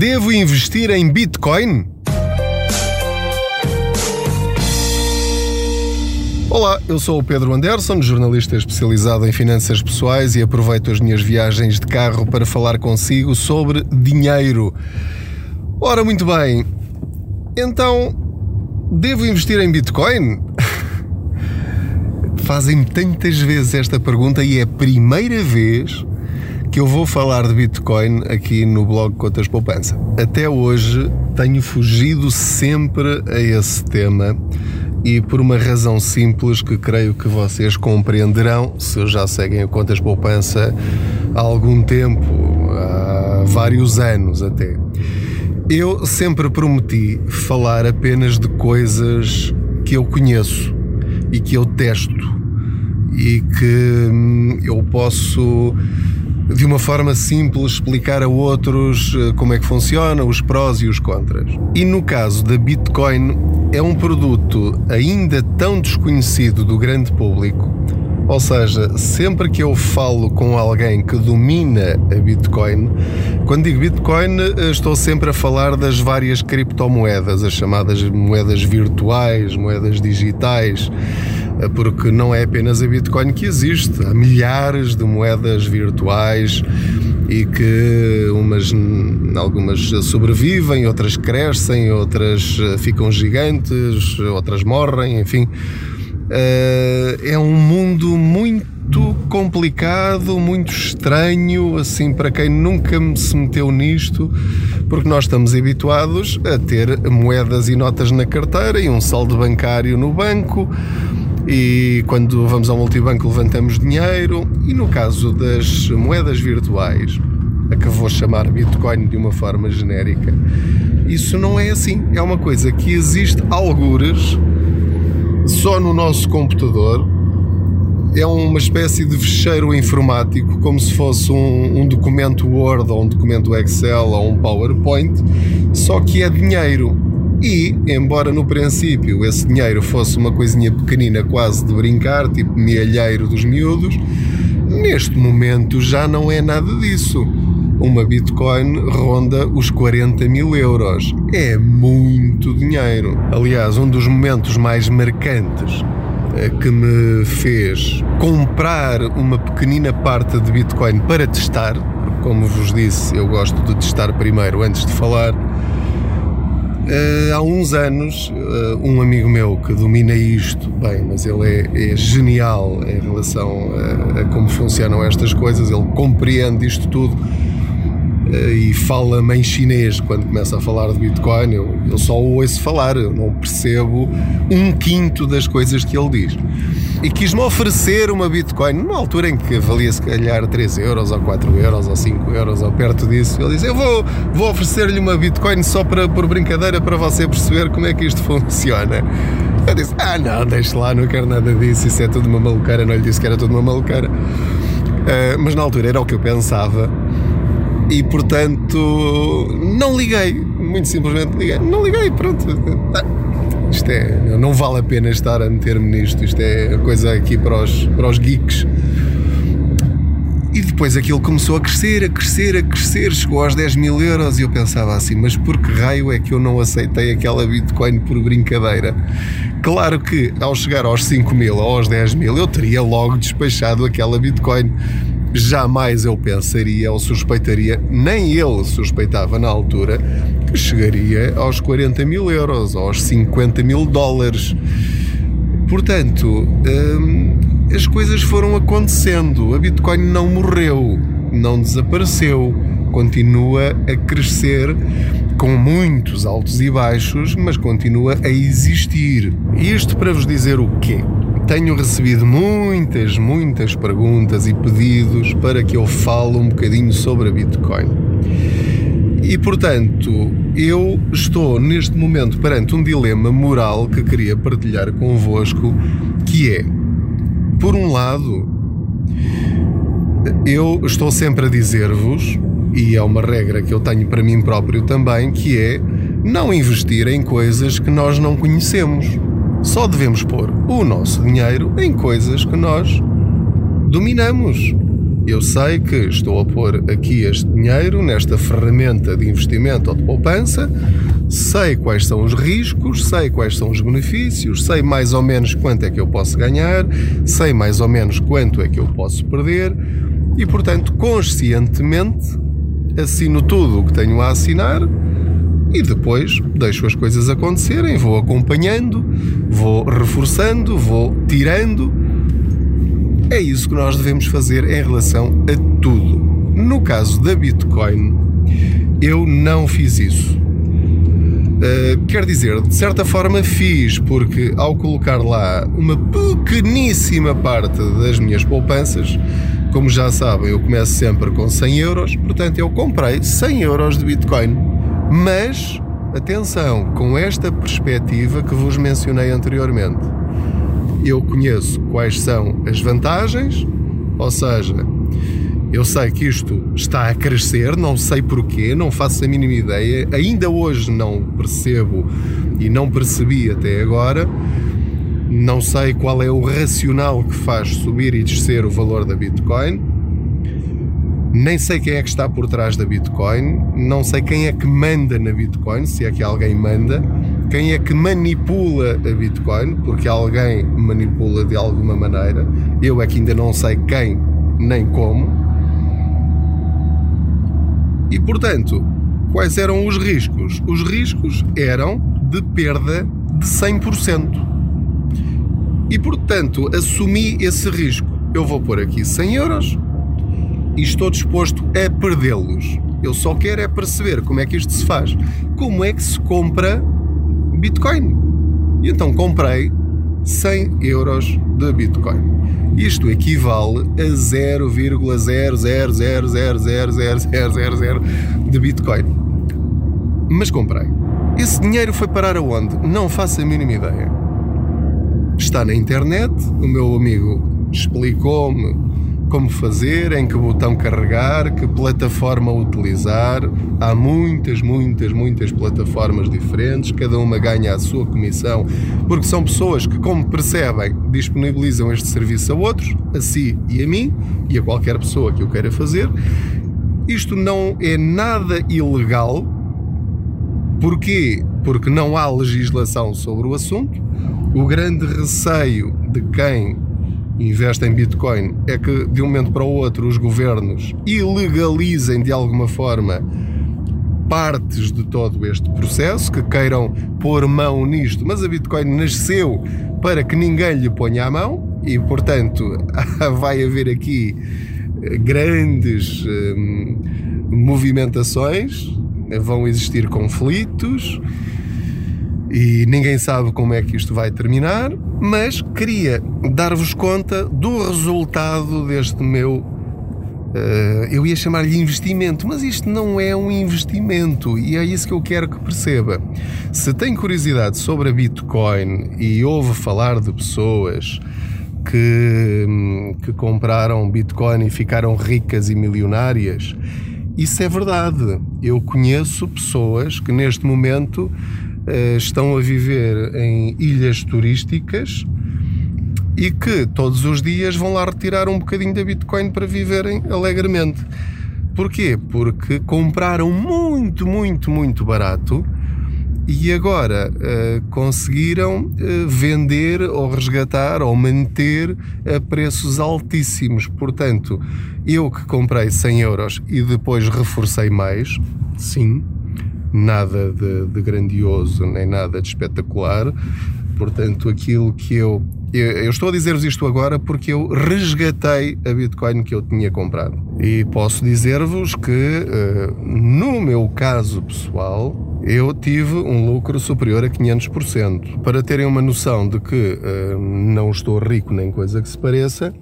Devo investir em Bitcoin? Olá, eu sou o Pedro Anderson, jornalista especializado em finanças pessoais e aproveito as minhas viagens de carro para falar consigo sobre dinheiro. Ora, muito bem. Então, devo investir em Bitcoin? Fazem-me tantas vezes esta pergunta e é a primeira vez que eu vou falar de Bitcoin aqui no blog Contas Poupança. Até hoje tenho fugido sempre a esse tema e por uma razão simples que creio que vocês compreenderão se já seguem a Contas Poupança há algum tempo, há vários anos até. Eu sempre prometi falar apenas de coisas que eu conheço e que eu testo e que hum, eu posso de uma forma simples explicar a outros eh, como é que funciona, os prós e os contras. E no caso da Bitcoin, é um produto ainda tão desconhecido do grande público. Ou seja, sempre que eu falo com alguém que domina a Bitcoin, quando digo Bitcoin, eh, estou sempre a falar das várias criptomoedas, as chamadas moedas virtuais, moedas digitais porque não é apenas a Bitcoin que existe, há milhares de moedas virtuais e que umas, algumas sobrevivem, outras crescem, outras eh, ficam gigantes, outras morrem, enfim. Eh, é um mundo muito complicado, muito estranho, assim, para quem nunca se meteu nisto, porque nós estamos habituados a ter moedas e notas na carteira e um saldo bancário no banco e quando vamos ao multibanco levantamos dinheiro e no caso das moedas virtuais, a que vou chamar Bitcoin de uma forma genérica, isso não é assim. É uma coisa que existe algures só no nosso computador. É uma espécie de fecheiro informático, como se fosse um, um documento Word ou um documento Excel ou um PowerPoint, só que é dinheiro e, embora no princípio esse dinheiro fosse uma coisinha pequenina, quase de brincar, tipo milheiro dos miúdos, neste momento já não é nada disso. Uma Bitcoin ronda os 40 mil euros. É muito dinheiro. Aliás, um dos momentos mais marcantes eh, que me fez comprar uma pequenina parte de Bitcoin para testar, como vos disse, eu gosto de testar primeiro antes de falar Uh, há uns anos, uh, um amigo meu que domina isto bem, mas ele é, é genial em relação a, a, como funcionam estas coisas, ele compreende isto tudo uh, e fala-me em chinês quando começa a falar de Bitcoin. Eu, eu só o ouço falar, eu não percebo um quinto das coisas que ele diz e quis-me oferecer uma Bitcoin numa altura em que valia se calhar 3 euros ou 4 euros ou 5 euros ou perto disso. Ele disse: Eu vou, vou oferecer-lhe uma Bitcoin só para, por brincadeira para você perceber como é que isto funciona. Eu disse: Ah, não, deixe lá, não quero nada disso, isso é tudo uma maluqueira. Não lhe disse que era tudo uma maluqueira. Uh, mas na altura era o que eu pensava e portanto não liguei, muito simplesmente liguei, não liguei, pronto. Isto é, não vale a pena estar a meter-me nisto. Isto é coisa aqui para os, para os geeks. E depois aquilo começou a crescer, a crescer, a crescer, chegou aos 10 mil euros e eu pensava assim, mas por que raio é que eu não aceitei aquela Bitcoin por brincadeira? Claro que ao chegar aos 5 mil ou aos 10 mil eu teria logo despachado aquela Bitcoin. Jamais eu pensaria ou suspeitaria, nem ele suspeitava na altura, chegaria aos 40 mil euros, aos 50 mil dólares. Portanto, hum, as coisas foram acontecendo. A Bitcoin não morreu, não desapareceu, continua a crescer com muitos altos e baixos, mas continua a existir. Isto para vos dizer o quê? Tenho recebido muitas, muitas perguntas e pedidos para que eu fale um bocadinho sobre a Bitcoin. E portanto, eu estou neste momento perante um dilema moral que queria partilhar convosco, que é, por um lado, eu estou sempre a dizer-vos, e é uma regra que eu tenho para mim próprio também, que é não investir em coisas que nós não conhecemos. Só devemos pôr o nosso dinheiro em coisas que nós dominamos Eu sei que estou a pôr aqui este dinheiro nesta ferramenta de investimento ou de poupança, sei quais são os riscos, sei quais são os benefícios, sei mais ou menos quanto é que eu posso ganhar, sei mais ou menos quanto é que eu posso perder e, portanto, conscientemente assino tudo o que tenho a assinar e depois deixo as coisas acontecerem, vou acompanhando, vou reforçando, vou tirando. É isso que nós devemos fazer em relação a tudo. No caso da Bitcoin, eu não fiz isso. Uh, quer dizer, de certa forma fiz, porque ao colocar lá uma pequeníssima parte das minhas poupanças, como já sabem, eu começo sempre com 100 euros, portanto eu comprei 100 euros de Bitcoin. Mas, atenção, com esta perspectiva que vos mencionei anteriormente, eu conheço quais são as vantagens, ou seja, eu sei que isto está a crescer, não sei porquê, não faço a mínima ideia, ainda hoje não percebo e não percebi até agora não sei qual é o racional que faz subir e descer o valor da Bitcoin. Nem sei quem é que está por trás da Bitcoin. Não sei quem é que manda na Bitcoin, se é que alguém manda. Quem é que manipula a Bitcoin, porque alguém manipula de alguma maneira. Eu é que ainda não sei quem nem como. E portanto, quais eram os riscos? Os riscos eram de perda de 100%. E portanto assumi esse risco. Eu vou pôr aqui 100 euros e estou disposto a perdê-los. Eu só quero é perceber como é que isto se faz. Como é que se compra Bitcoin? E então comprei 100 euros de Bitcoin. Isto equivale a 0,000000000 de Bitcoin. Mas comprei. Esse dinheiro foi parar aonde? Não faço a mínima ideia está na internet. O meu amigo explicou-me como fazer, em que botão carregar, que plataforma utilizar. Há muitas, muitas, muitas plataformas diferentes, cada uma ganha a sua comissão, porque são pessoas que, como percebem, disponibilizam este serviço a outros, a si e a mim, e a qualquer pessoa que o queira fazer. Isto não é nada ilegal. Porquê? Porque não há legislação sobre o assunto o grande receio de quem investe em Bitcoin é que de um momento para o outro os governos ilegalizem de alguma forma partes de todo este processo, que queiram pôr mão nisto, mas a Bitcoin nasceu para que ninguém lhe ponha a mão e, portanto, vai haver aqui eh, grandes hum, movimentações, vão existir conflitos e ninguém sabe como é que isto vai terminar, mas queria dar-vos conta do resultado deste meu. Uh, eu ia chamar-lhe investimento, mas isto não é um investimento e é isso que eu quero que perceba. Se tem curiosidade sobre a Bitcoin e ouve falar de pessoas que, que compraram Bitcoin e ficaram ricas e milionárias, isso é verdade. Eu conheço pessoas que neste momento estão a viver em ilhas turísticas e que todos os dias vão lá retirar um bocadinho da Bitcoin para viverem alegremente. Porquê? Porque compraram muito, muito, muito barato e agora uh, conseguiram uh, vender ou resgatar ou manter a preços altíssimos. Portanto, eu que comprei 100 euros e depois reforcei mais, sim, nada de, de grandioso nem nada de espetacular. Portanto, aquilo que eu eu estou a dizer-vos isto agora porque eu resgatei a Bitcoin que eu tinha comprado. E posso dizer-vos que, eh, no meu caso pessoal, eu tive um lucro superior a 500%. Para terem uma noção de que eh, não estou rico nem coisa que se pareça,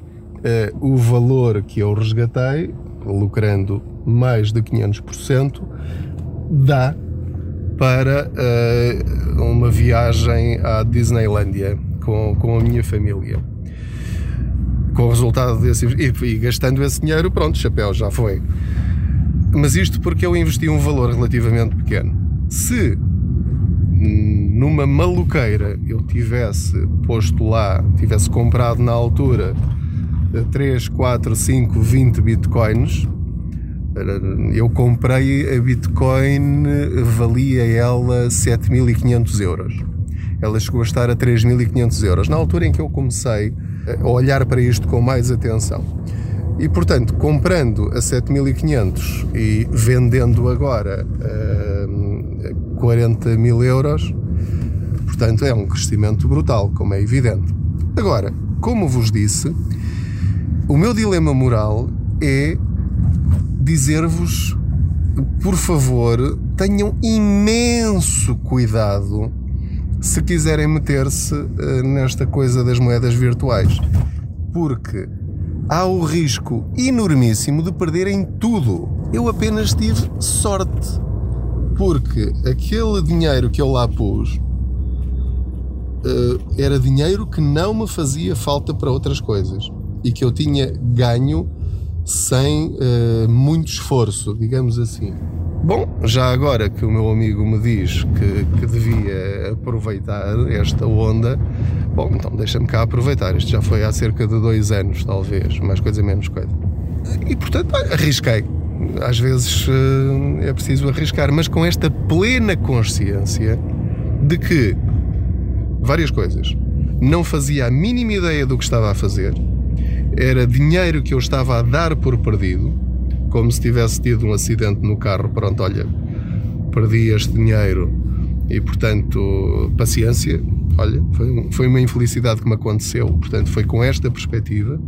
eh, o valor que eu resgatei, lucrando mais de 500%, dá para uh, uma viagem à Disneylandia com, com a minha família. Com o resultado desse. E, e gastando esse dinheiro, pronto, chapéu, já foi. Mas isto porque eu investi um valor relativamente pequeno. Se numa maluqueira eu tivesse posto lá, tivesse comprado na altura 3, 4, 5, 20 bitcoins. Eu comprei a Bitcoin, valia ela 7.500 euros. Ela chegou a estar a 3.500 euros. Na altura em que eu comecei a olhar para isto com mais atenção. E portanto, comprando a 7.500 e vendendo agora a 40 mil euros, portanto é um crescimento brutal, como é evidente. Agora, como vos disse, o meu dilema moral é dizer-vos, por favor, tenham imenso cuidado se quiserem meter-se uh, nesta coisa das moedas virtuais, porque há o risco enormíssimo de perderem tudo. Eu apenas tive sorte, porque aquele dinheiro que eu lá pus uh, era dinheiro que não me fazia falta para outras coisas. E que eu tinha ganho sem uh, muito esforço, digamos assim. Bom, já agora que o meu amigo me diz que, que devia aproveitar esta onda, bom, então deixa-me cá aproveitar. Isto já foi há cerca de dois anos, talvez, mais coisa menos coisa. E portanto, arrisquei. Às vezes uh, é preciso arriscar, mas com esta plena consciência de que várias coisas. Não fazia a mínima ideia do que estava a fazer era dinheiro que eu estava a dar por perdido, como se tivesse tido um acidente no carro. Pronto, olha, perdi este dinheiro e, portanto, paciência. Olha, foi, foi uma infelicidade que me aconteceu. Portanto, foi com esta perspectiva.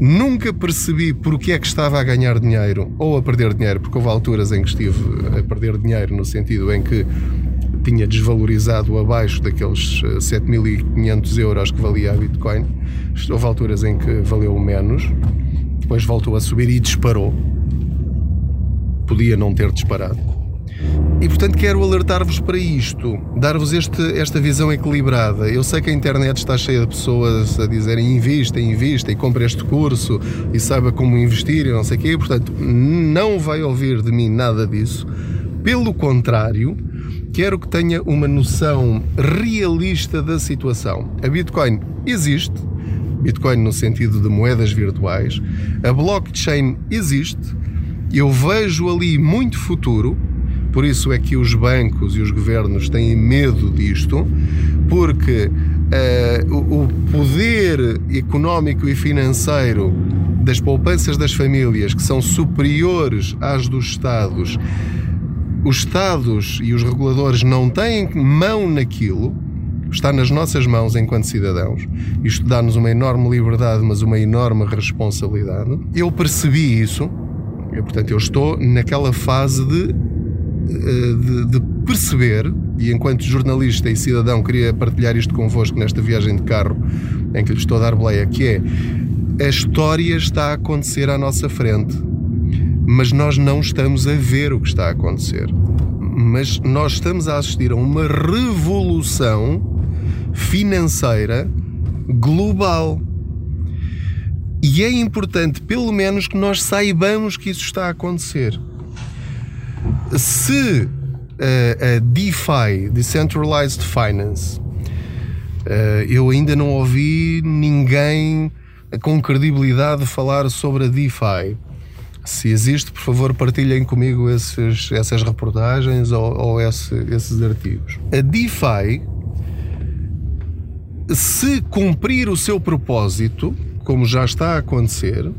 Nunca percebi porque é que estava a ganhar dinheiro ou a perder dinheiro, porque houve alturas em que estive a perder dinheiro, no sentido em que tinha desvalorizado abaixo daqueles 7.500 eh, euros que valia a Bitcoin. Houve alturas em que valeu menos, depois voltou a subir e disparou. Podia não ter disparado. E portanto quero alertar-vos para isto, dar-vos esta visão equilibrada. Eu sei que a internet está cheia de pessoas a dizerem invista, invista e compre este curso e saiba como investir e não sei o quê. Portanto, não vai ouvir de mim nada disso. Pelo contrário, quero que tenha uma noção realista da situação. A Bitcoin existe, Bitcoin no sentido de moedas virtuais, a blockchain existe, eu vejo ali muito futuro, por isso é que os bancos e os governos têm medo disto, porque uh, o poder económico e financeiro das poupanças das famílias, que são superiores às dos Estados, os Estados e os reguladores não têm mão naquilo, está nas nossas mãos enquanto cidadãos. Isto dá-nos uma enorme liberdade, mas uma enorme responsabilidade. Eu percebi isso, e, portanto, eu estou naquela fase de, eh, de, de, perceber, e enquanto jornalista e cidadão queria partilhar isto convosco nesta viagem de carro em que lhe estou a dar boleia, que é a história está a acontecer à nossa frente mas nós não estamos a ver o que está a acontecer. Mas nós estamos a assistir a uma revolução financeira global. E é importante, pelo menos, que nós saibamos que isso está a acontecer. Se a, a DeFi, Decentralized Finance, eu ainda não ouvi ninguém com credibilidade falar sobre a DeFi. Se existe, por favor, partilhem comigo esses, essas reportagens ou, ou esse, esses artigos. A DeFi, se cumprir o seu propósito, como já está a acontecer,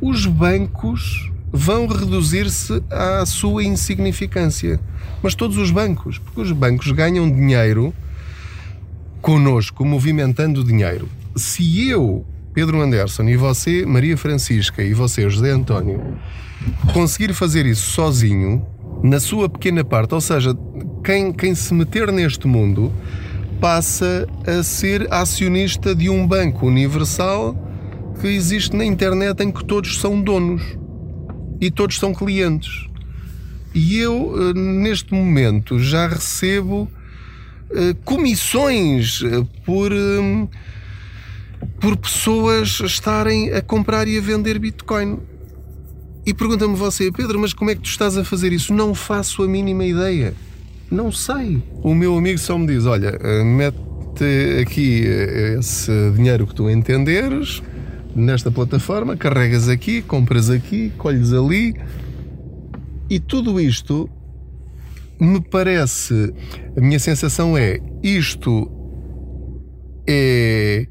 os bancos vão reduzir-se à sua insignificância. Mas todos os bancos, porque os bancos ganham dinheiro conosco, movimentando dinheiro. Se eu Pedro Anderson e você, Maria Francisca, e você, José António, conseguir fazer isso sozinho, na sua pequena parte, ou seja, quem, quem se meter neste mundo passa a ser acionista de um banco universal que existe na internet em que todos são donos e todos são clientes. E eu, eh, neste momento, já recebo eh, comissões eh, por por pessoas estarem a comprar e a vender Bitcoin. E pergunta-me você, Pedro, mas como é que tu estás a fazer isso? Não faço a mínima ideia. Não sei. O meu amigo só me diz: olha, eh, mete aqui eh, esse dinheiro que tu entenderes, nesta plataforma, carregas aqui, compras aqui, colhes ali e tudo isto me parece, a minha sensação é isto é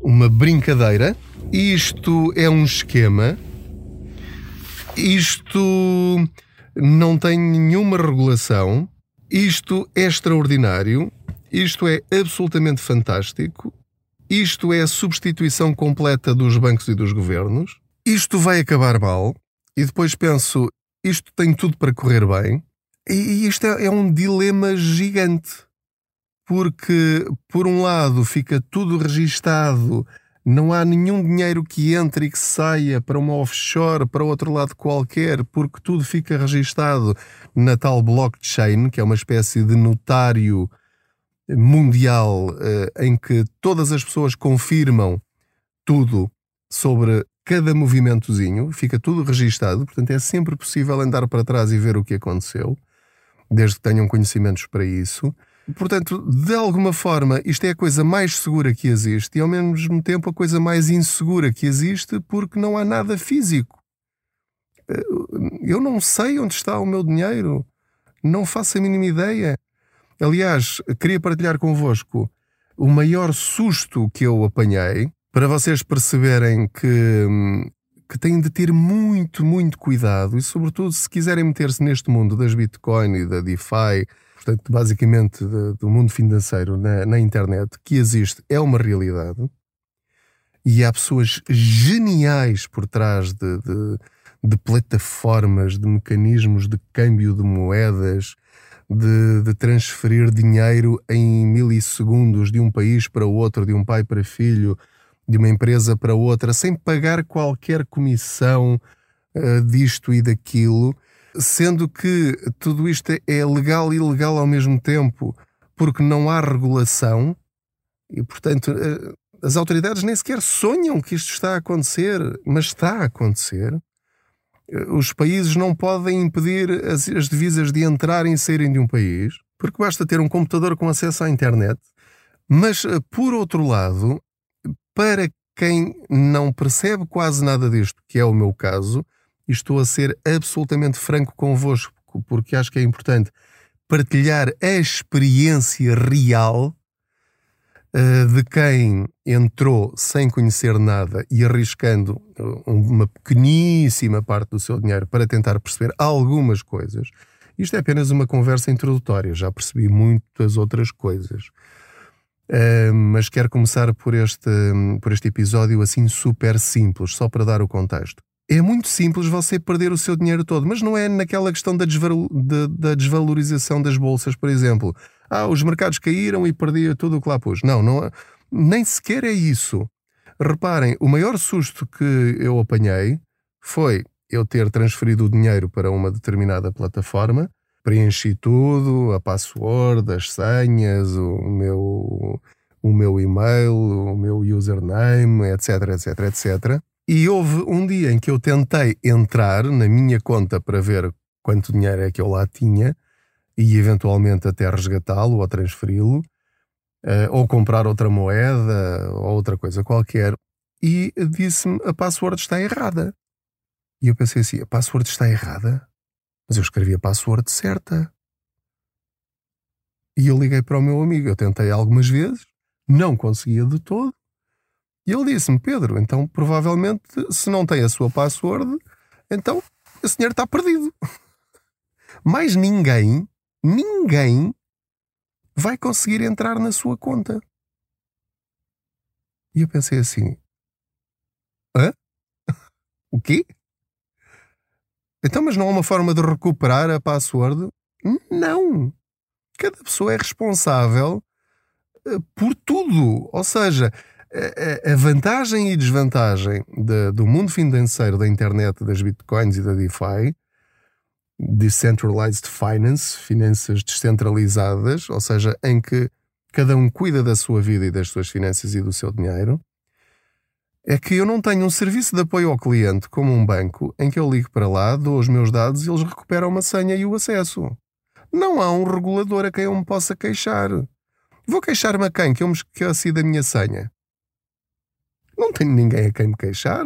uma brincadeira, isto é um esquema, isto não tem nenhuma regulação, isto é extraordinário, isto é absolutamente fantástico, isto é a substituição completa dos bancos e dos governos, isto vai acabar mal, e depois penso, isto tem tudo para correr bem, e isto é, é um dilema gigante. Porque, por um lado, fica tudo registado, não há nenhum dinheiro que entre e que saia para uma offshore, para outro lado qualquer, porque tudo fica registado na tal blockchain, que é uma espécie de notário mundial eh, em que todas as pessoas confirmam tudo sobre cada movimentozinho, fica tudo registado, portanto é sempre possível andar para trás e ver o que aconteceu desde que tenham conhecimentos para isso. Portanto, de alguma forma, isto é a coisa mais segura que existe e, ao mesmo tempo, a coisa mais insegura que existe porque não há nada físico. Eh, eu não sei onde está o meu dinheiro, não faço a mínima ideia. Aliás, queria partilhar convosco o maior susto que eu apanhei para vocês perceberem que que têm de ter muito, muito cuidado e, sobretudo, se quiserem meter-se neste mundo das Bitcoin e da DeFi, portanto, basicamente de, do mundo financeiro na, na, internet, que existe, é uma realidade e há pessoas geniais por trás de, de, de plataformas, de mecanismos de câmbio de moedas. De, de, transferir dinheiro em milissegundos de um país para outro, de um pai para filho, de uma empresa para outra sem pagar qualquer comissão uh, disto e daquilo, sendo que tudo isto é legal e ilegal ao mesmo tempo, porque não há regulação e, portanto, uh, as autoridades nem sequer sonham que isto está a acontecer, mas está a acontecer. Uh, os países não podem impedir as, as divisas de entrarem e saírem de um país, porque basta ter um computador com acesso à internet. Mas, por outro lado, para quem não percebe quase nada disto, que é o meu caso, e estou a ser absolutamente franco convosco, porque acho que é importante partilhar a experiência real uh, de quem entrou sem conhecer nada e arriscando eh, uma pequeníssima parte do seu dinheiro para tentar perceber algumas coisas. Isto é apenas uma conversa introdutória, já percebi muitas outras coisas. Uh, mas quero começar por este, por este episódio assim super simples, só para dar o contexto. É muito simples você perder o seu dinheiro todo, mas não é naquela questão da, da desvalorização das bolsas, por exemplo. Ah, os mercados caíram e perdi tudo o que lá pus. Não, não é, nem sequer é isso. Reparem, o maior susto que eu apanhei foi eu ter transferido o dinheiro para uma determinada plataforma preenchi tudo, a password, as senhas, o meu, o meu e-mail, o meu username, etc, etc, etc. E houve um dia em que eu tentei entrar na minha conta para ver quanto dinheiro é que eu lá tinha e eventualmente até resgatá-lo ou transferi-lo, uh, ou comprar outra moeda ou outra coisa qualquer, e disse-me a password está errada. E eu pensei assim: a password está errada? Mas eu escrevi a password certa. E eu liguei para o meu amigo. Eu tentei algumas vezes, não conseguia de todo. E ele disse-me: Pedro, então provavelmente, se não tem a sua password, então esse dinheiro está perdido. Mas ninguém, ninguém vai conseguir entrar na sua conta. E eu pensei assim: hã? O quê? Então, mas não há uma forma de recuperar a password? Não. Cada pessoa é responsável eh, por tudo. Ou seja, a vantagem e desvantagem de, do mundo financeiro da internet, das bitcoins e da DeFi, Decentralized Finance, finanças descentralizadas, ou seja, em que cada um cuida da sua vida e das suas finanças e do seu dinheiro, é que eu não tenho um serviço de apoio ao cliente como um banco em que eu ligo para lá, dou os meus dados e eles recuperam uma senha e o acesso. Não há um regulador a quem eu me possa queixar. Vou queixar-me a quem que eu me esqueci da minha senha? Não tenho ninguém a quem me queixar.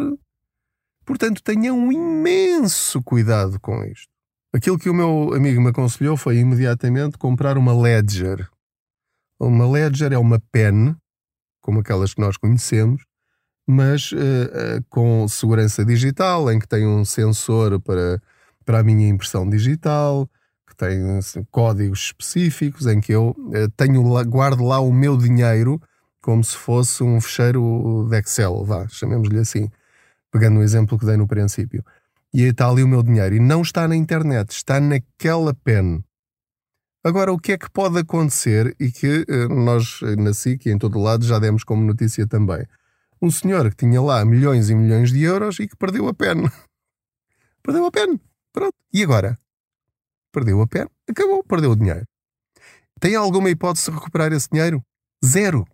Portanto, tenha um imenso cuidado com isto. Aquilo que o meu amigo me aconselhou foi imediatamente comprar uma Ledger. Uma Ledger é uma pen, como aquelas que nós conhecemos, mas uh, uh, com segurança digital, em que tem um sensor para, para a minha impressão digital, que tem assim, códigos específicos, em que eu uh, tenho guardo lá o meu dinheiro como se fosse um fecheiro de Excel, vá, chamemos-lhe assim pegando o exemplo que dei no princípio. E aí está ali o meu dinheiro. E não está na internet, está naquela pen. Agora, o que é que pode acontecer e que eh, nós na SIC e em todo lado já demos como notícia também? Um senhor que tinha lá milhões e milhões de euros e que perdeu a pen. perdeu a pen. Pronto. E agora? Perdeu a pen. Acabou. Perdeu o dinheiro. Tem alguma hipótese de recuperar esse dinheiro? Zero.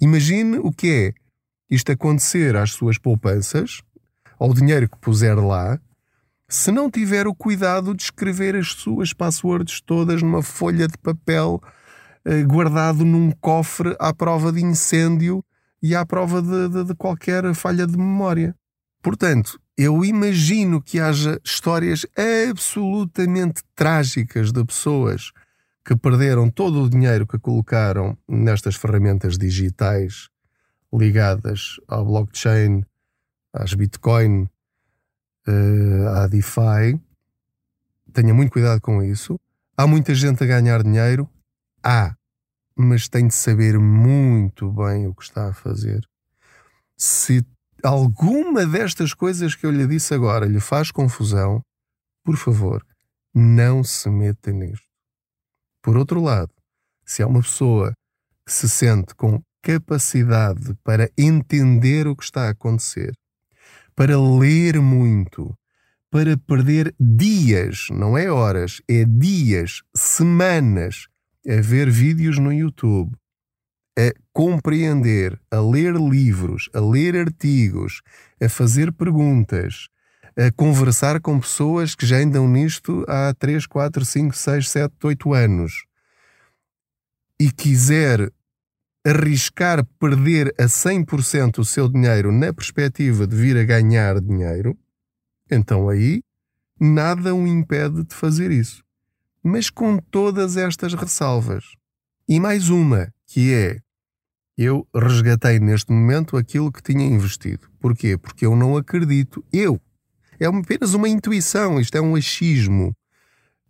Imagine o que é isto acontecer às suas poupanças, ao dinheiro que puser lá, se não tiver o cuidado de escrever as suas passwords todas numa folha de papel eh, guardado num cofre à prova de incêndio e à prova de, de, de qualquer falha de memória. Portanto, eu imagino que haja histórias absolutamente trágicas de pessoas que perderam todo o dinheiro que colocaram nestas ferramentas digitais ligadas ao blockchain, às Bitcoin, uh, à DeFi. Tenha muito cuidado com isso. Há muita gente a ganhar dinheiro? Há, mas tem de saber muito bem o que está a fazer. Se alguma destas coisas que eu lhe disse agora lhe faz confusão, por favor, não se meta nisto. Por outro lado, se há uma pessoa que se sente com capacidade para entender o que está a acontecer, para ler muito, para perder dias, não é horas, é dias, semanas a ver vídeos no YouTube, a compreender, a ler livros, a ler artigos, a fazer perguntas, a conversar com pessoas que já andam nisto há 3, 4, 5, 6, 7, 8 anos e quiser arriscar perder a 100% o seu dinheiro na perspectiva de vir a ganhar dinheiro, então aí nada o impede de fazer isso. Mas com todas estas ressalvas. E mais uma, que é: eu resgatei neste momento aquilo que tinha investido. Porquê? Porque eu não acredito. Eu. É apenas uma intuição, isto é um achismo.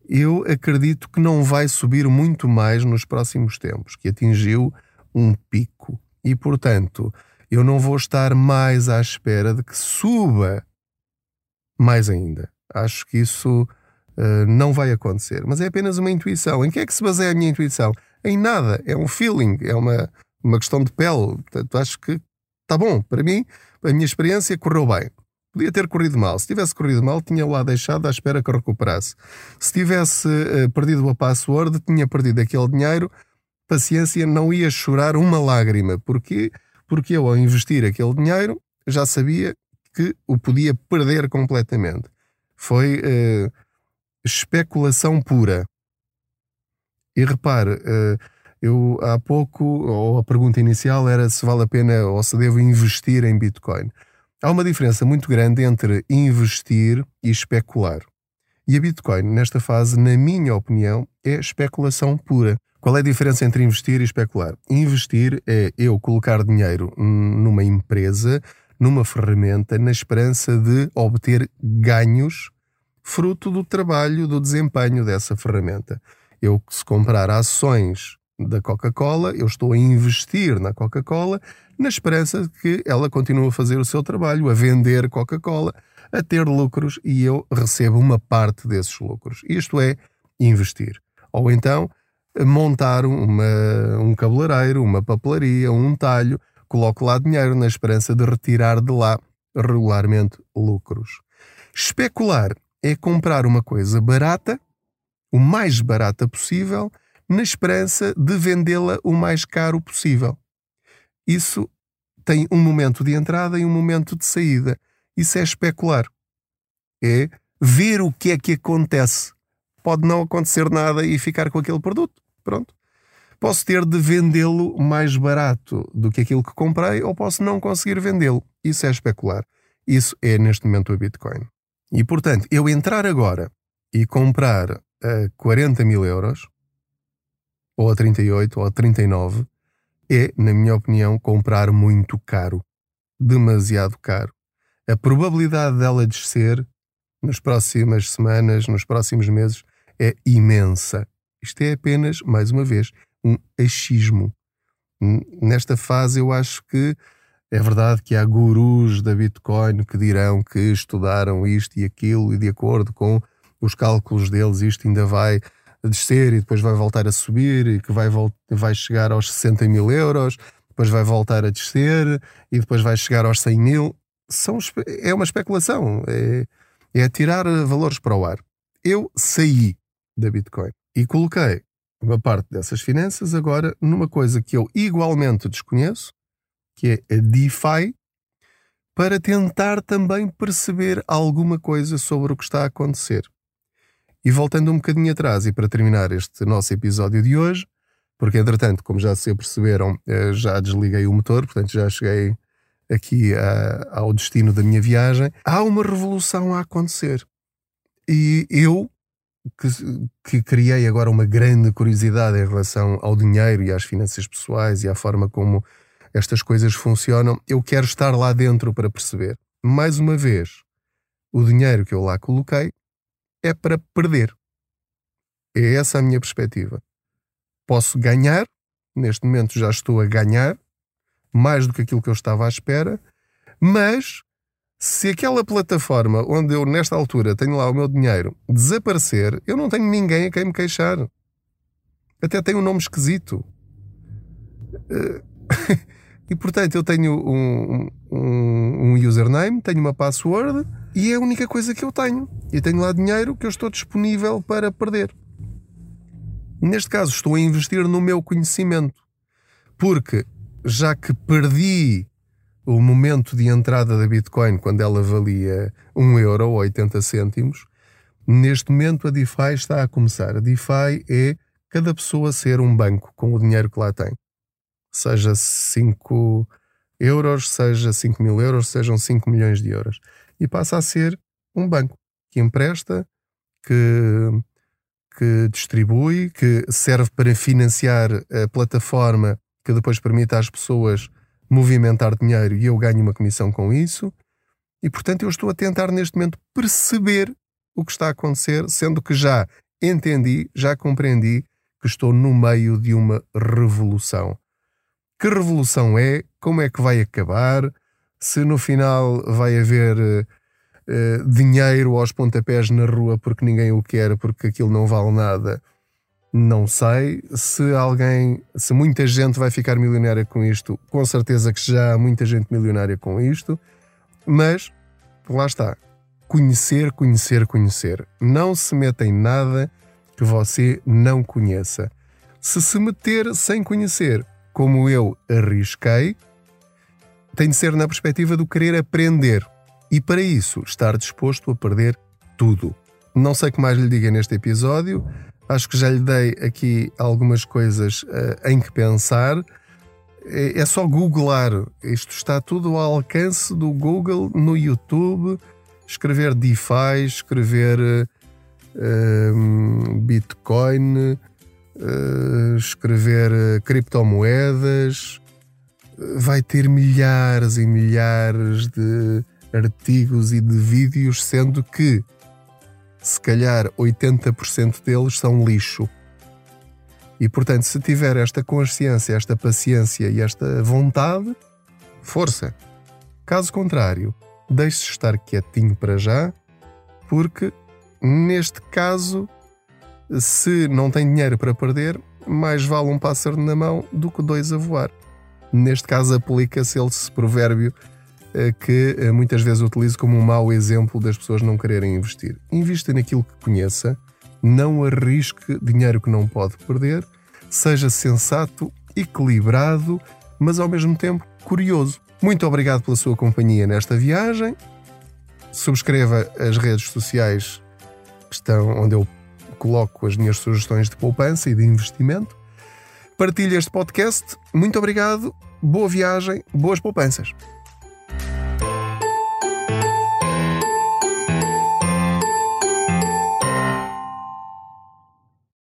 Eu acredito que não vai subir muito mais nos próximos tempos, que atingiu um pico. E, portanto, eu não vou estar mais à espera de que suba mais ainda. Acho que isso uh, não vai acontecer. Mas é apenas uma intuição. Em que é que se baseia a minha intuição? Em nada. É um feeling, é uma, uma questão de pele. Portanto, acho que está bom. Para mim, a minha experiência correu bem. Podia ter corrido mal. Se tivesse corrido mal, tinha lá deixado à espera que recuperasse. Se tivesse uh, perdido a password, tinha perdido aquele dinheiro paciência, não ia chorar uma lágrima. Porquê? Porque eu, ao investir aquele dinheiro, já sabia que o podia perder completamente. Foi uh, especulação pura. E repare, uh, eu há pouco, ou a pergunta inicial era se vale a pena ou se devo investir em Bitcoin. Há uma diferença muito grande entre investir e especular. E a Bitcoin, nesta fase, na minha opinião, é especulação pura. Qual é a diferença entre investir e especular? Investir é eu colocar dinheiro numa empresa, numa ferramenta, na esperança de obter ganhos fruto do trabalho, do desempenho dessa ferramenta. Eu, se comprar ações da Coca-Cola, eu estou a investir na Coca-Cola na esperança de que ela continue a fazer o seu trabalho, a vender Coca-Cola, a ter lucros e eu recebo uma parte desses lucros. Isto é investir. Ou então montar uma, um cabeleireiro, uma papelaria, um talho, coloco lá dinheiro na esperança de retirar de lá regularmente lucros. Especular é comprar uma coisa barata, o mais barata possível, na esperança de vendê-la o mais caro possível. Isso tem um momento de entrada e um momento de saída. Isso é especular. É ver o que é que acontece. Pode não acontecer nada e ficar com aquele produto. Pronto. Posso ter de vendê-lo mais barato do que aquilo que comprei ou posso não conseguir vendê-lo. Isso é especular. Isso é neste momento o Bitcoin. E portanto, eu entrar agora e comprar a 40 mil euros, ou a 38, ou a 39, é, na minha opinião, comprar muito caro. Demasiado caro. A probabilidade dela descer nas próximas semanas, nos próximos meses, é imensa. Isto é apenas, mais uma vez, um achismo. Nesta fase, eu acho que é verdade que há gurus da Bitcoin que dirão que estudaram isto e aquilo e de acordo com os cálculos deles isto ainda vai descer e depois vai voltar a subir e que vai, vai chegar aos 60 mil euros, depois vai voltar a descer e depois vai chegar aos 100 mil. São, é uma especulação, é, é tirar valores para o ar. Eu saí da Bitcoin e coloquei uma parte dessas finanças agora numa coisa que eu igualmente desconheço, que é a DeFi, para tentar também perceber alguma coisa sobre o que está a acontecer. E voltando um bocadinho atrás, e para terminar este nosso episódio de hoje, porque entretanto, como já se perceberam, eh, já desliguei o motor, portanto já cheguei aqui a, ao destino da minha viagem, há uma revolução a acontecer. E eu, que, que criei agora uma grande curiosidade em relação ao dinheiro e às finanças pessoais e à forma como estas coisas funcionam, eu quero estar lá dentro para perceber. Mais uma vez, o dinheiro que eu lá coloquei é para perder. É essa a minha perspectiva. Posso ganhar, neste momento já estou a ganhar, mais do que aquilo que eu estava à espera, mas se aquela plataforma onde eu, nesta altura, tenho lá o meu dinheiro desaparecer, eu não tenho ninguém a quem me queixar. Até tem um nome esquisito. Eh, e portanto, eu tenho um, um, um username, tenho uma password e é a única coisa que eu tenho. E tenho lá dinheiro que eu estou disponível para perder. Neste caso, estou a investir no meu conhecimento. Porque já que perdi o momento de entrada da Bitcoin quando ela valia 1 euro ou 80 cêntimos, neste momento a DeFi está a começar. A DeFi é cada pessoa ser um banco com o dinheiro que lá tem. Seja 5 euros, seja 5 mil euros, sejam 5 milhões de euros e passa a ser um banco que empresta, que, que distribui, que serve para financiar a plataforma que depois permite às pessoas movimentar dinheiro e eu ganho uma comissão com isso. E portanto eu estou a tentar neste momento perceber o que está a acontecer, sendo que já entendi, já compreendi que estou no meio de uma revolução. Que revolução é? Como é que vai acabar? Se no final vai haver uh, dinheiro aos pontapés na rua porque ninguém o quer, porque aquilo não vale nada, não sei. Se alguém, se muita gente vai ficar milionária com isto, com certeza que já há muita gente milionária com isto, mas lá está. Conhecer, conhecer, conhecer. Não se meta em nada que você não conheça. Se se meter sem conhecer, como eu arrisquei, tem de ser na perspectiva do querer aprender e, para isso, estar disposto a perder tudo. Não sei o que mais lhe diga neste episódio, acho que já lhe dei aqui algumas coisas uh, em que pensar. É, é só googlar, isto está tudo ao alcance do Google no YouTube. Escrever DeFi, escrever uh, Bitcoin, uh, escrever criptomoedas, vai ter milhares e milhares de artigos e de vídeos, sendo que se calhar 80% deles são lixo. E portanto, se tiver esta consciência, esta paciência e esta vontade, força. Caso contrário, deixe-se estar quietinho para já, porque neste caso, se não tem dinheiro para perder, mais vale um pássaro na mão do que dois a voar. Neste caso, aplica-se esse provérbio eh, que eh, muitas vezes utilizo como um mau exemplo das pessoas não quererem investir. Invista naquilo que conheça, não arrisque dinheiro que não pode perder, seja sensato, equilibrado, mas ao mesmo tempo curioso. Muito obrigado pela sua companhia nesta viagem. Subscreva as redes sociais que estão onde eu coloco as minhas sugestões de poupança e de investimento partilha este podcast. Muito obrigado, boa viagem, boas poupanças.